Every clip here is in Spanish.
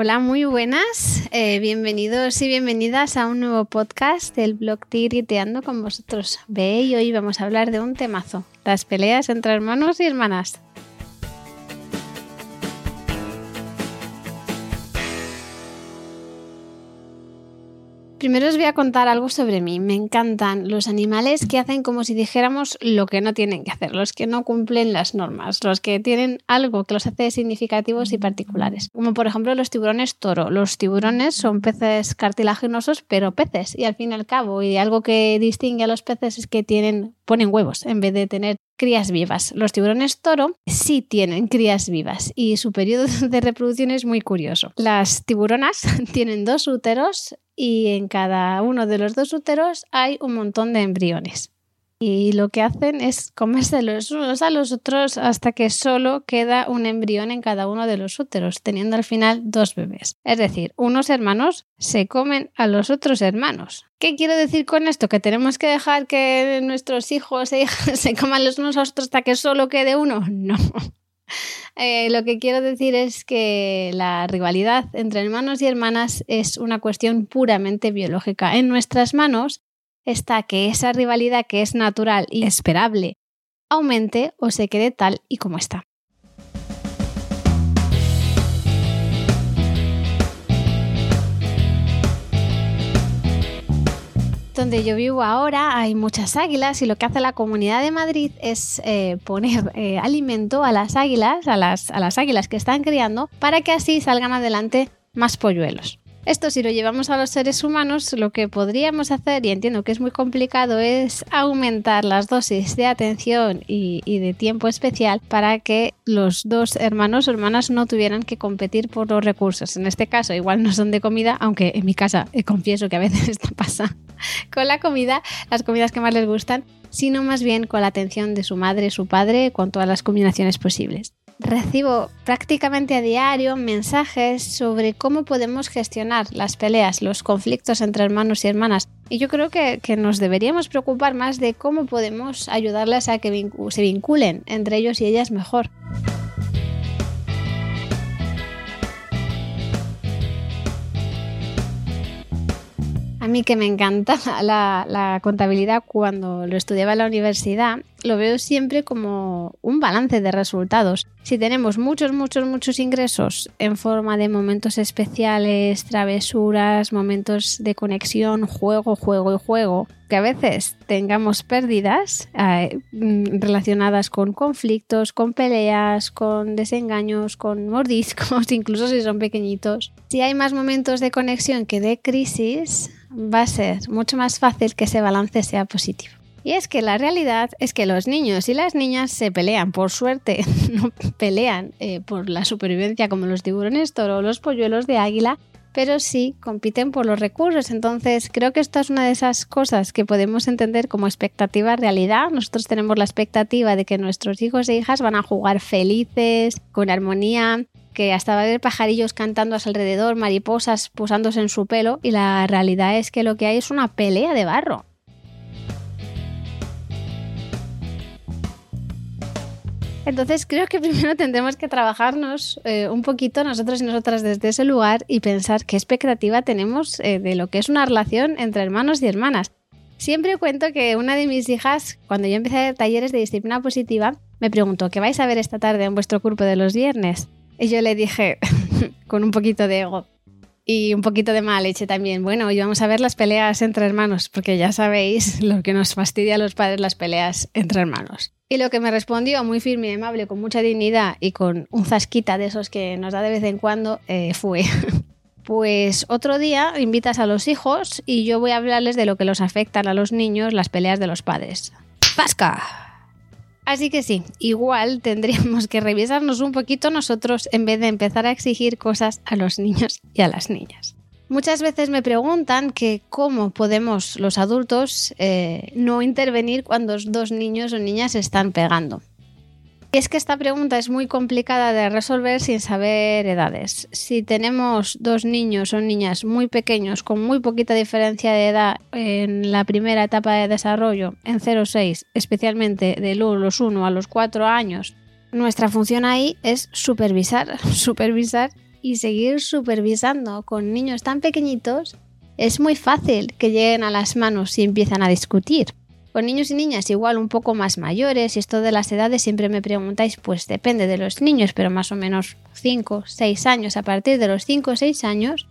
Hola, muy buenas. Eh, bienvenidos y bienvenidas a un nuevo podcast del blog Tiriteando con vosotros. Ve y hoy vamos a hablar de un temazo, las peleas entre hermanos y hermanas. Primero os voy a contar algo sobre mí. Me encantan los animales que hacen como si dijéramos lo que no tienen que hacer, los que no cumplen las normas, los que tienen algo que los hace significativos y particulares. Como por ejemplo los tiburones toro. Los tiburones son peces cartilaginosos, pero peces. Y al fin y al cabo, y algo que distingue a los peces es que tienen, ponen huevos en vez de tener crías vivas. Los tiburones toro sí tienen crías vivas y su periodo de reproducción es muy curioso. Las tiburonas tienen dos úteros y en cada uno de los dos úteros hay un montón de embriones. Y lo que hacen es comerse los unos a los otros hasta que solo queda un embrión en cada uno de los úteros, teniendo al final dos bebés. Es decir, unos hermanos se comen a los otros hermanos. ¿Qué quiero decir con esto? ¿Que tenemos que dejar que nuestros hijos e hijas se coman los unos a los otros hasta que solo quede uno? No. Eh, lo que quiero decir es que la rivalidad entre hermanos y hermanas es una cuestión puramente biológica. En nuestras manos está que esa rivalidad que es natural y esperable aumente o se quede tal y como está. donde yo vivo ahora hay muchas águilas y lo que hace la comunidad de Madrid es eh, poner eh, alimento a las águilas, a las, a las águilas que están criando, para que así salgan adelante más polluelos. Esto si lo llevamos a los seres humanos, lo que podríamos hacer, y entiendo que es muy complicado, es aumentar las dosis de atención y, de tiempo especial para que los dos hermanos o hermanas no tuvieran que competir por los recursos. En este caso, igual no son de comida, aunque en mi casa eh, confieso que a veces esto pasa con la comida, las comidas que más les gustan, sino más bien con la atención de su madre, su padre, con todas las combinaciones posibles recibo prácticamente a diario mensajes sobre cómo podemos gestionar las peleas, los conflictos entre hermanos y hermanas. Y yo creo que, nos deberíamos preocupar más de cómo podemos ayudarles a que se vinculen entre ellos y ellas mejor. A mí que me encanta la, contabilidad cuando lo estudiaba en la universidad, lo veo siempre como un balance de resultados. Si tenemos muchos, muchos, muchos ingresos en forma de momentos especiales, travesuras, momentos de conexión, juego, juego y juego, que a veces tengamos pérdidas eh, mm, relacionadas con conflictos, con peleas, con desengaños, con mordiscos, incluso si son pequeñitos. Si hay más momentos de conexión que de crisis, va a ser mucho más fácil que ese balance sea positivo. Y es que la realidad es que los niños y las niñas se pelean, por suerte, no pelean eh, por la supervivencia como los tiburones toro o los polluelos de águila, pero sí compiten por los recursos. Entonces, creo que esto es una de esas cosas que podemos entender como expectativa realidad. Nosotros tenemos la expectativa de que nuestros hijos e hijas van a jugar felices, con armonía, que hasta va a haber pajarillos cantando a su alrededor, mariposas posándose en su pelo, y la realidad es que lo que hay es una pelea de barro. Entonces creo que primero tendremos que trabajarnos eh, un poquito nosotros y nosotras desde ese lugar y pensar qué expectativa tenemos eh, de lo que es una relación entre hermanos y hermanas. Siempre cuento que una de mis hijas, cuando yo empecé talleres de disciplina positiva, me preguntó, ¿qué vais a ver esta tarde en vuestro grupo de los viernes? Y yo le dije, con un poquito de ego y un poquito de mala leche también, bueno, hoy vamos a ver las peleas entre hermanos, porque ya sabéis lo que nos fastidia a los padres las peleas entre hermanos. Y lo que me respondió muy firme y amable, con mucha dignidad y con un zasquita de esos que nos da de vez en cuando, eh, fue, pues otro día invitas a los hijos y yo voy a hablarles de lo que los afectan a los niños las peleas de los padres. ¡Pasca! Así que sí, igual tendríamos que revisarnos un poquito nosotros en vez de empezar a exigir cosas a los niños y a las niñas. Muchas veces me preguntan que cómo podemos los adultos eh, no intervenir cuando dos niños o niñas se están pegando. Es que esta pregunta es muy complicada de resolver sin saber edades. Si tenemos dos niños o niñas muy pequeños con muy poquita diferencia de edad en la primera etapa de desarrollo, en 0-6, especialmente de los 1 a los 4 años, nuestra función ahí es supervisar, supervisar y seguir supervisando con niños tan pequeñitos, es muy fácil que lleguen a las manos y empiezan a discutir. Con niños y niñas igual un poco más mayores, y esto de las edades siempre me preguntáis, pues depende de los niños, pero más o menos 5, 6 años, a partir de los 5 o 6 años,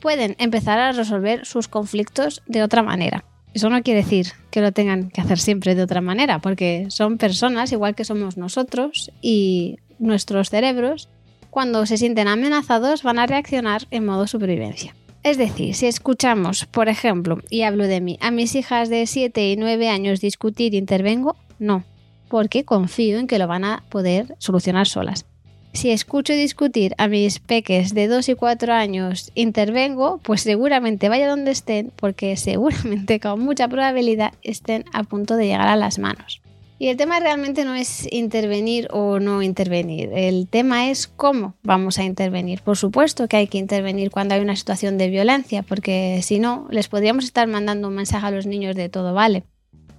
pueden empezar a resolver sus conflictos de otra manera. Eso no quiere decir que lo tengan que hacer siempre de otra manera, porque son personas igual que somos nosotros y nuestros cerebros, cuando se sienten amenazados, van a reaccionar en modo supervivencia. Es decir, si escuchamos, por ejemplo, y hablo de mí, a mis hijas de 7 y 9 años discutir, ¿intervengo? No, porque confío en que lo van a poder solucionar solas. Si escucho discutir a mis peques de 2 y 4 años, intervengo, pues seguramente vaya donde estén, porque seguramente con mucha probabilidad estén a punto de llegar a las manos. Y el tema realmente no es intervenir o no intervenir, el tema es cómo vamos a intervenir. Por supuesto que hay que intervenir cuando hay una situación de violencia, porque si no, les podríamos estar mandando un mensaje a los niños de todo vale.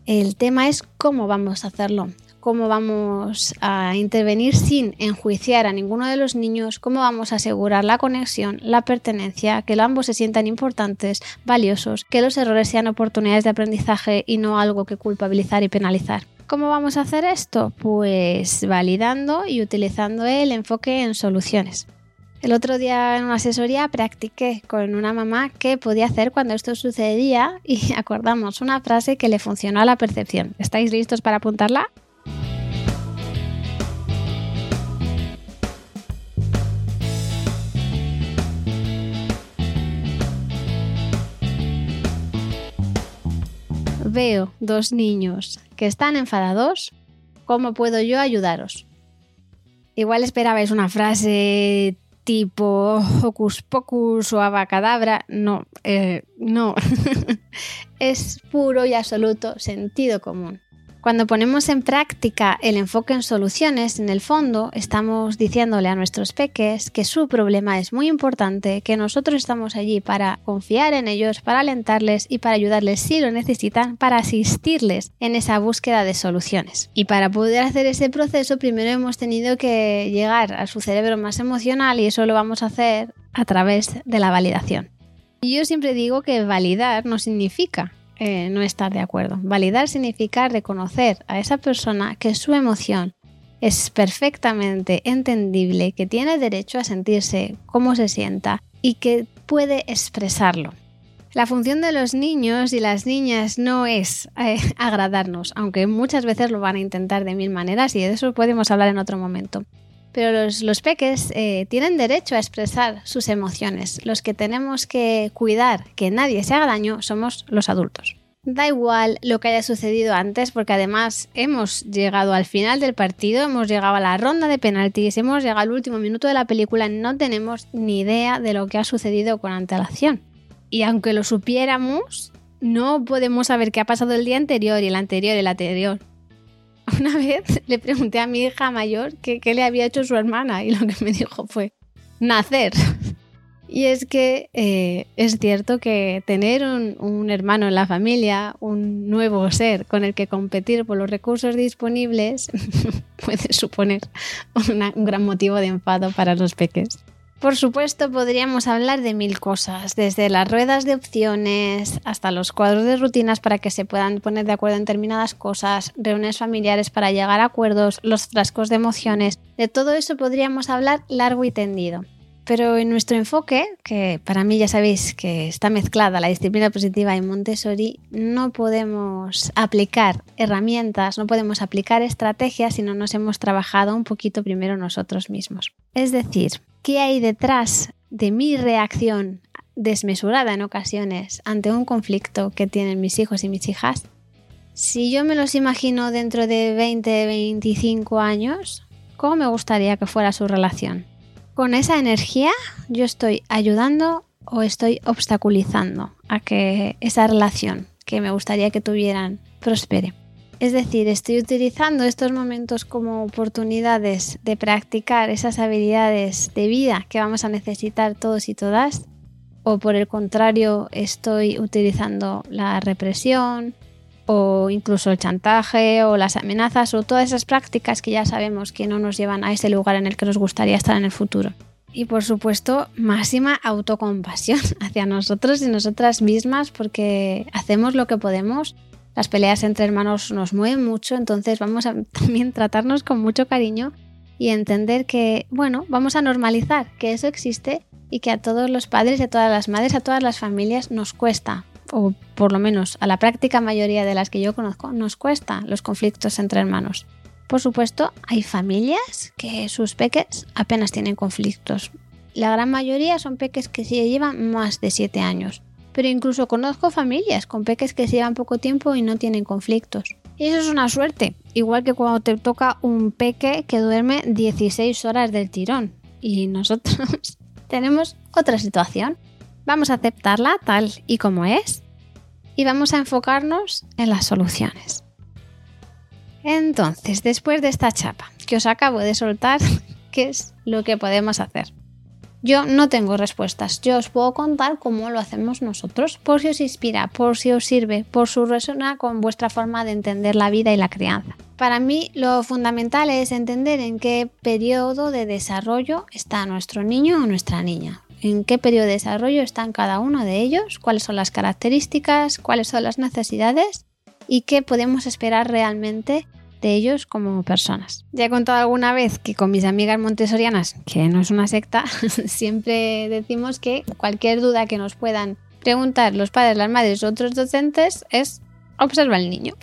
El tema es cómo vamos a hacerlo, cómo vamos a intervenir sin enjuiciar a ninguno de los niños, cómo vamos a asegurar la conexión, la pertenencia, que ambos se sientan importantes, valiosos, que los errores sean oportunidades de aprendizaje y no algo que culpabilizar y penalizar. ¿Cómo vamos a hacer esto? Pues validando y utilizando el enfoque en soluciones. El otro día en una asesoría practiqué con una mamá qué podía hacer cuando esto sucedía y acordamos una frase que le funcionó a la percepción. ¿Estáis listos para apuntarla? Veo dos niños que están enfadados, ¿cómo puedo yo ayudaros? Igual esperabais una frase tipo hocus pocus o abacadabra. No, eh, no. es puro y absoluto sentido común. Cuando ponemos en práctica el enfoque en soluciones, en el fondo estamos diciéndole a nuestros peques que su problema es muy importante, que nosotros estamos allí para confiar en ellos, para alentarles y para ayudarles si lo necesitan, para asistirles en esa búsqueda de soluciones. Y para poder hacer ese proceso, primero hemos tenido que llegar a su cerebro más emocional y eso lo vamos a hacer a través de la validación. Yo siempre digo que validar no significa eh, no estar de acuerdo. Validar significa reconocer a esa persona que su emoción es perfectamente entendible, que tiene derecho a sentirse como se sienta y que puede expresarlo. La función de los niños y las niñas no es eh, agradarnos, aunque muchas veces lo van a intentar de mil maneras y de eso podemos hablar en otro momento. Pero los, peques eh, tienen derecho a expresar sus emociones. Los que tenemos que cuidar que nadie se haga daño somos los adultos. Da igual lo que haya sucedido antes, porque además hemos llegado al final del partido, hemos llegado a la ronda de penaltis, hemos llegado al último minuto de la película, no tenemos ni idea de lo que ha sucedido con antelación. Y aunque lo supiéramos, no podemos saber qué ha pasado el día anterior y el anterior y el anterior. Una vez le pregunté a mi hija mayor qué, le había hecho su hermana y lo que me dijo fue nacer. Y es que eh, es cierto que tener un, hermano en la familia, un nuevo ser con el que competir por los recursos disponibles, puede suponer un gran motivo de enfado para los peques. Por supuesto, podríamos hablar de mil cosas, desde las ruedas de opciones hasta los cuadros de rutinas para que se puedan poner de acuerdo en determinadas cosas, reuniones familiares para llegar a acuerdos, los frascos de emociones. De todo eso podríamos hablar largo y tendido. Pero en nuestro enfoque, que para mí ya sabéis que está mezclada la disciplina positiva y Montessori, no podemos aplicar herramientas, no podemos aplicar estrategias si no nos hemos trabajado un poquito primero nosotros mismos. Es decir, qué hay detrás de mi reacción desmesurada en ocasiones ante un conflicto que tienen mis hijos y mis hijas, si yo me los imagino dentro de 20, 25 años, ¿cómo me gustaría que fuera su relación? ¿Con esa energía yo estoy ayudando o estoy obstaculizando a que esa relación que me gustaría que tuvieran prospere? Es decir, estoy utilizando estos momentos como oportunidades de practicar esas habilidades de vida que vamos a necesitar todos y todas. O por el contrario, estoy utilizando la represión o incluso el chantaje o las amenazas o todas esas prácticas que ya sabemos que no nos llevan a ese lugar en el que nos gustaría estar en el futuro. Y por supuesto, máxima autocompasión hacia nosotros y nosotras mismas porque hacemos lo que podemos. Las peleas entre hermanos nos mueven mucho, entonces vamos a también tratarnos con mucho cariño y entender que, bueno, vamos a normalizar que eso existe y que a todos los padres y a todas las madres, a todas las familias nos cuesta, o por lo menos a la práctica mayoría de las que yo conozco, nos cuesta los conflictos entre hermanos. Por supuesto, hay familias que sus peques apenas tienen conflictos. La gran mayoría son peques que se llevan más de 7 años. Pero incluso conozco familias con peques que llevan poco tiempo y no tienen conflictos. Y eso es una suerte, igual que cuando te toca un peque que duerme 16 horas del tirón. Y nosotros tenemos otra situación. Vamos a aceptarla tal y como es y vamos a enfocarnos en las soluciones. Entonces, después de esta chapa que os acabo de soltar, ¿qué es lo que podemos hacer? Yo no tengo respuestas, yo os puedo contar cómo lo hacemos nosotros, por si os inspira, por si os sirve, por si resuena con vuestra forma de entender la vida y la crianza. Para mí lo fundamental es entender en qué periodo de desarrollo está nuestro niño o nuestra niña, en qué periodo de desarrollo están cada uno de ellos, cuáles son las características, cuáles son las necesidades y qué podemos esperar realmente de ellos como personas. Ya he contado alguna vez que con mis amigas montessorianas, que no es una secta, siempre decimos que cualquier duda que nos puedan preguntar los padres, las madres u otros docentes es observa al niño.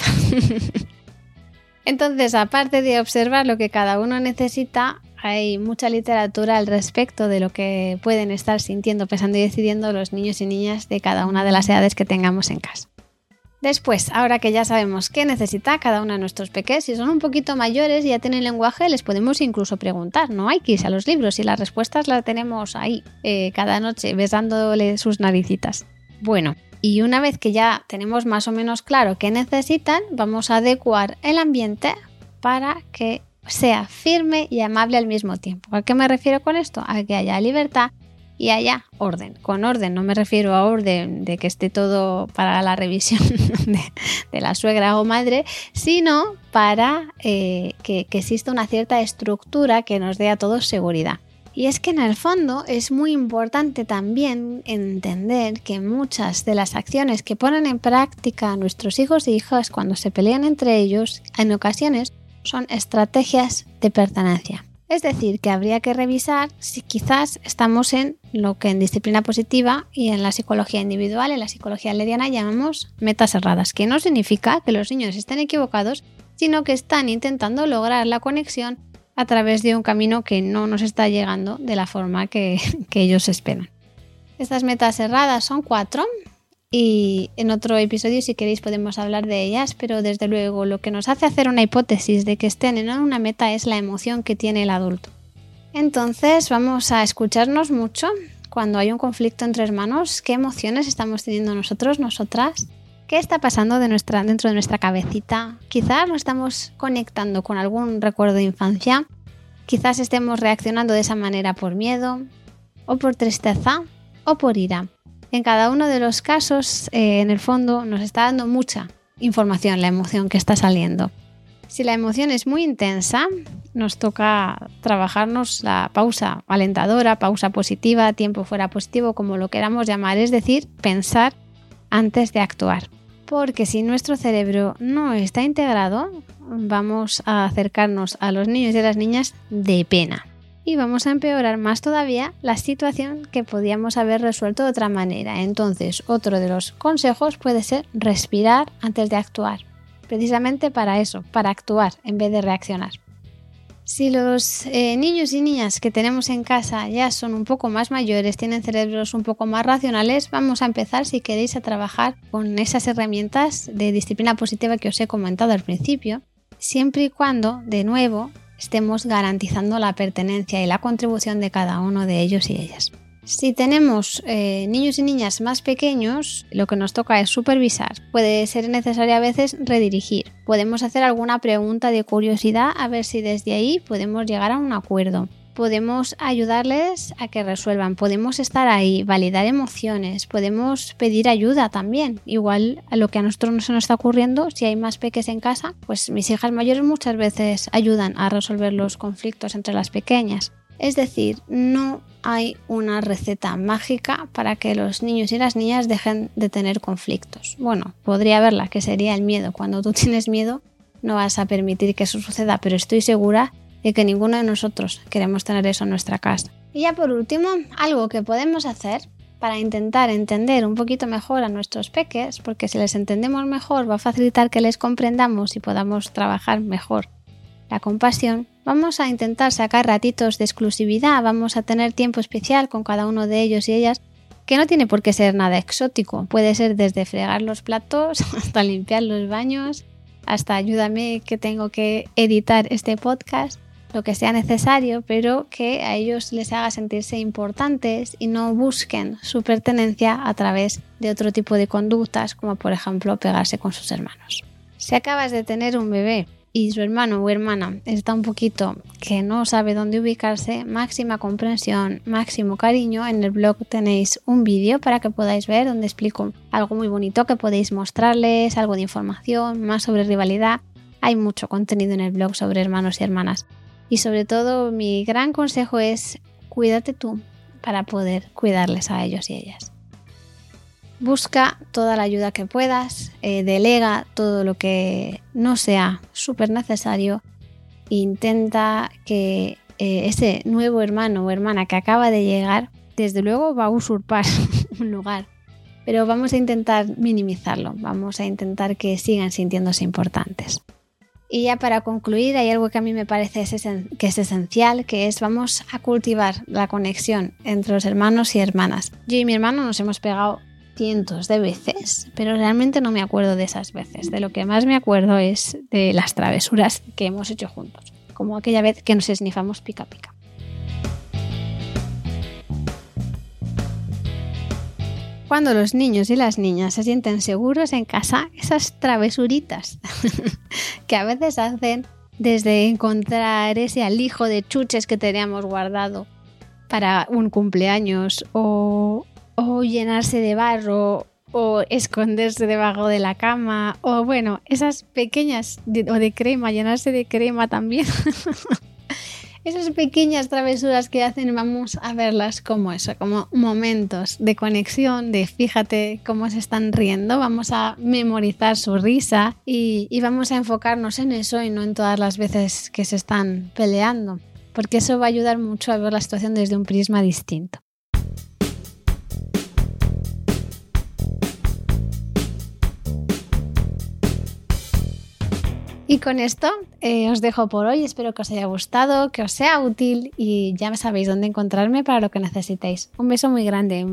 Entonces, aparte de observar lo que cada uno necesita, hay mucha literatura al respecto de lo que pueden estar sintiendo, pensando y decidiendo los niños y niñas de cada una de las edades que tengamos en casa. Después, ahora que ya sabemos qué necesita cada uno de nuestros peques, si son un poquito mayores y ya tienen lenguaje, les podemos incluso preguntar. No hay que irse a los libros y las respuestas las tenemos ahí eh, cada noche, besándole sus naricitas. Bueno, y una vez que ya tenemos más o menos claro qué necesitan, vamos a adecuar el ambiente para que sea firme y amable al mismo tiempo. ¿A qué me refiero con esto? A que haya libertad y haya orden. Con orden no me refiero a orden de que esté todo para la revisión de, la suegra o madre, sino para eh, que, que exista una cierta estructura que nos dé a todos seguridad. Y es que en el fondo es muy importante también entender que muchas de las acciones que ponen en práctica nuestros hijos e hijas cuando se pelean entre ellos, en ocasiones son estrategias de pertenencia. Es decir, que habría que revisar si quizás estamos en lo que en disciplina positiva y en la psicología individual, en la psicología lediana llamamos metas erradas, que no significa que los niños estén equivocados, sino que están intentando lograr la conexión a través de un camino que no nos está llegando de la forma que, que ellos esperan. Estas metas erradas son cuatro y en otro episodio si queréis podemos hablar de ellas, pero desde luego lo que nos hace hacer una hipótesis de que estén en una meta es la emoción que tiene el adulto. Entonces vamos a escucharnos mucho cuando hay un conflicto entre hermanos, qué emociones estamos teniendo nosotros, nosotras, qué está pasando dentro de nuestra cabecita. Quizás nos estamos conectando con algún recuerdo de infancia, quizás estemos reaccionando de esa manera por miedo, o por tristeza, o por ira. En cada uno de los casos, eh, en el fondo, nos está dando mucha información la emoción que está saliendo. Si la emoción es muy intensa, nos toca trabajarnos la pausa alentadora, pausa positiva, tiempo fuera positivo, como lo queramos llamar, es decir, pensar antes de actuar. Porque si nuestro cerebro no está integrado, vamos a acercarnos a los niños y a las niñas de pena y vamos a empeorar más todavía la situación que podíamos haber resuelto de otra manera. Entonces, otro de los consejos puede ser respirar antes de actuar, precisamente para eso, para actuar en vez de reaccionar. Si los eh, niños y niñas que tenemos en casa ya son un poco más mayores, tienen cerebros un poco más racionales, vamos a empezar, si queréis, a trabajar con esas herramientas de disciplina positiva que os he comentado al principio, siempre y cuando, de nuevo, estemos garantizando la pertenencia y la contribución de cada uno de ellos y ellas. Si tenemos eh, niños y niñas más pequeños, lo que nos toca es supervisar. Puede ser necesario a veces redirigir. Podemos hacer alguna pregunta de curiosidad a ver si desde ahí podemos llegar a un acuerdo podemos ayudarles a que resuelvan, podemos estar ahí, validar emociones, podemos pedir ayuda también. Igual a lo que a nosotros no se nos está ocurriendo, si hay más peques en casa, pues mis hijas mayores muchas veces ayudan a resolver los conflictos entre las pequeñas. Es decir, no hay una receta mágica para que los niños y las niñas dejen de tener conflictos. Bueno, podría haberla, que sería el miedo. Cuando tú tienes miedo, no vas a permitir que eso suceda, pero estoy segura de que ninguno de nosotros queremos tener eso en nuestra casa. Y ya por último, algo que podemos hacer para intentar entender un poquito mejor a nuestros peques, porque si les entendemos mejor va a facilitar que les comprendamos y podamos trabajar mejor la compasión, vamos a intentar sacar ratitos de exclusividad, vamos a tener tiempo especial con cada uno de ellos y ellas, que no tiene por qué ser nada exótico, puede ser desde fregar los platos hasta limpiar los baños, hasta ayúdame que tengo que editar este podcast lo que sea necesario, pero que a ellos les haga sentirse importantes y no busquen su pertenencia a través de otro tipo de conductas, como por ejemplo pegarse con sus hermanos. Si acabas de tener un bebé y su hermano o hermana está un poquito que no sabe dónde ubicarse, máxima comprensión, máximo cariño, en el blog tenéis un vídeo para que podáis ver donde explico algo muy bonito que podéis mostrarles, algo de información, más sobre rivalidad. Hay mucho contenido en el blog sobre hermanos y hermanas. Y sobre todo mi gran consejo es cuídate tú para poder cuidarles a ellos y ellas. Busca toda la ayuda que puedas, eh, delega todo lo que no sea súper necesario, intenta que eh, ese nuevo hermano o hermana que acaba de llegar, desde luego va a usurpar un lugar, pero vamos a intentar minimizarlo, vamos a intentar que sigan sintiéndose importantes. Y ya para concluir, hay algo que a mí me parece que es esencial, que es vamos a cultivar la conexión entre los hermanos y hermanas. Yo y mi hermano nos hemos pegado cientos de veces, pero realmente no me acuerdo de esas veces. De lo que más me acuerdo es de las travesuras que hemos hecho juntos, como aquella vez que nos esnifamos pica pica. cuando los niños y las niñas se sienten seguros en casa, esas travesuritas que a veces hacen desde encontrar ese alijo de chuches que teníamos guardado para un cumpleaños o, llenarse de barro o esconderse debajo de la cama o bueno, esas pequeñas o de crema, llenarse de crema también. esas pequeñas travesuras que hacen, vamos a verlas como eso, como momentos de conexión, de fíjate cómo se están riendo, vamos a memorizar su risa y vamos a enfocarnos en eso y no en todas las veces que se están peleando, porque eso va a ayudar mucho a ver la situación desde un prisma distinto. Y con esto eh, os dejo por hoy. Espero que os haya gustado, que os sea útil y ya sabéis dónde encontrarme para lo que necesitéis. Un beso muy grande.